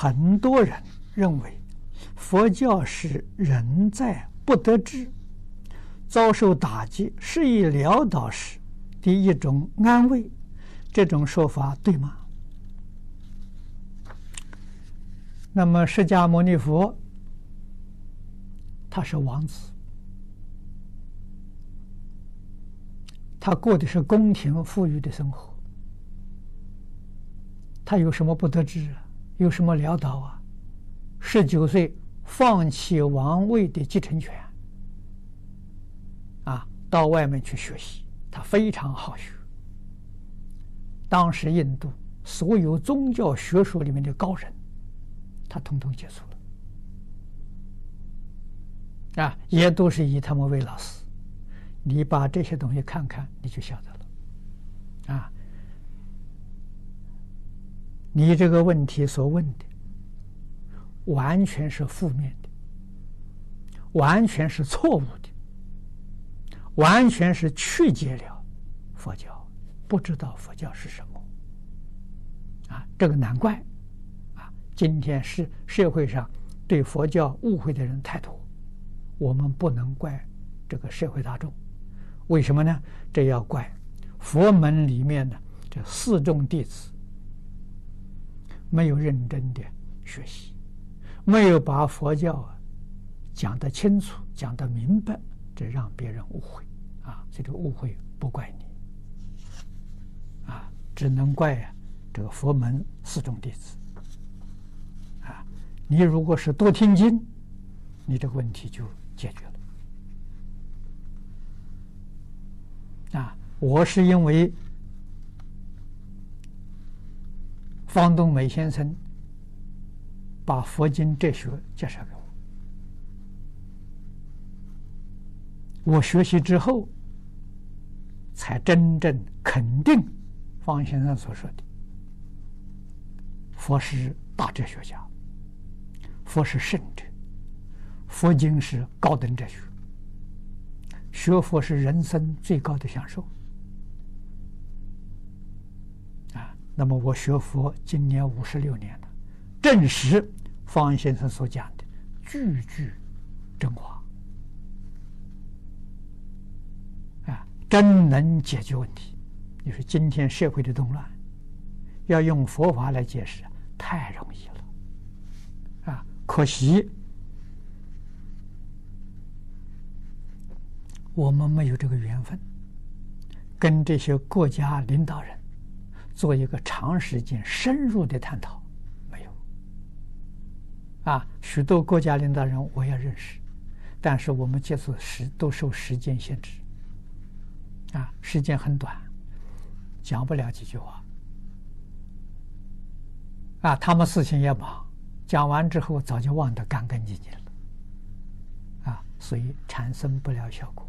很多人认为佛教是人在不得志、遭受打击、失意潦倒时的一种安慰，这种说法对吗？那么释迦牟尼佛他是王子，他过的是宫廷富裕的生活，他有什么不得志啊？有什么潦倒啊？十九岁放弃王位的继承权，啊，到外面去学习。他非常好学。当时印度所有宗教学说里面的高人，他统统接触了，啊，也都是以他们为老师。你把这些东西看看，你就晓得了，啊。你这个问题所问的，完全是负面的，完全是错误的，完全是曲解了佛教，不知道佛教是什么，啊，这个难怪，啊，今天是社会上对佛教误会的人太多，我们不能怪这个社会大众，为什么呢？这要怪佛门里面的这四众弟子。没有认真的学习，没有把佛教啊讲得清楚、讲得明白，这让别人误会啊！这个误会不怪你啊，只能怪啊这个佛门四众弟子啊！你如果是多听经，你这个问题就解决了啊！我是因为。方东美先生把佛经哲学介绍给我，我学习之后，才真正肯定方先生所说的：佛是大哲学家，佛是圣者，佛经是高等哲学，学佛是人生最高的享受。那么我学佛今年五十六年了，证实方先生所讲的句句真话，啊，真能解决问题。你说今天社会的动乱，要用佛法来解释，太容易了，啊，可惜我们没有这个缘分，跟这些国家领导人。做一个长时间深入的探讨，没有。啊，许多国家领导人我也认识，但是我们接触时都受时间限制，啊，时间很短，讲不了几句话。啊，他们事情也忙，讲完之后早就忘得干干净净了，啊，所以产生不了效果。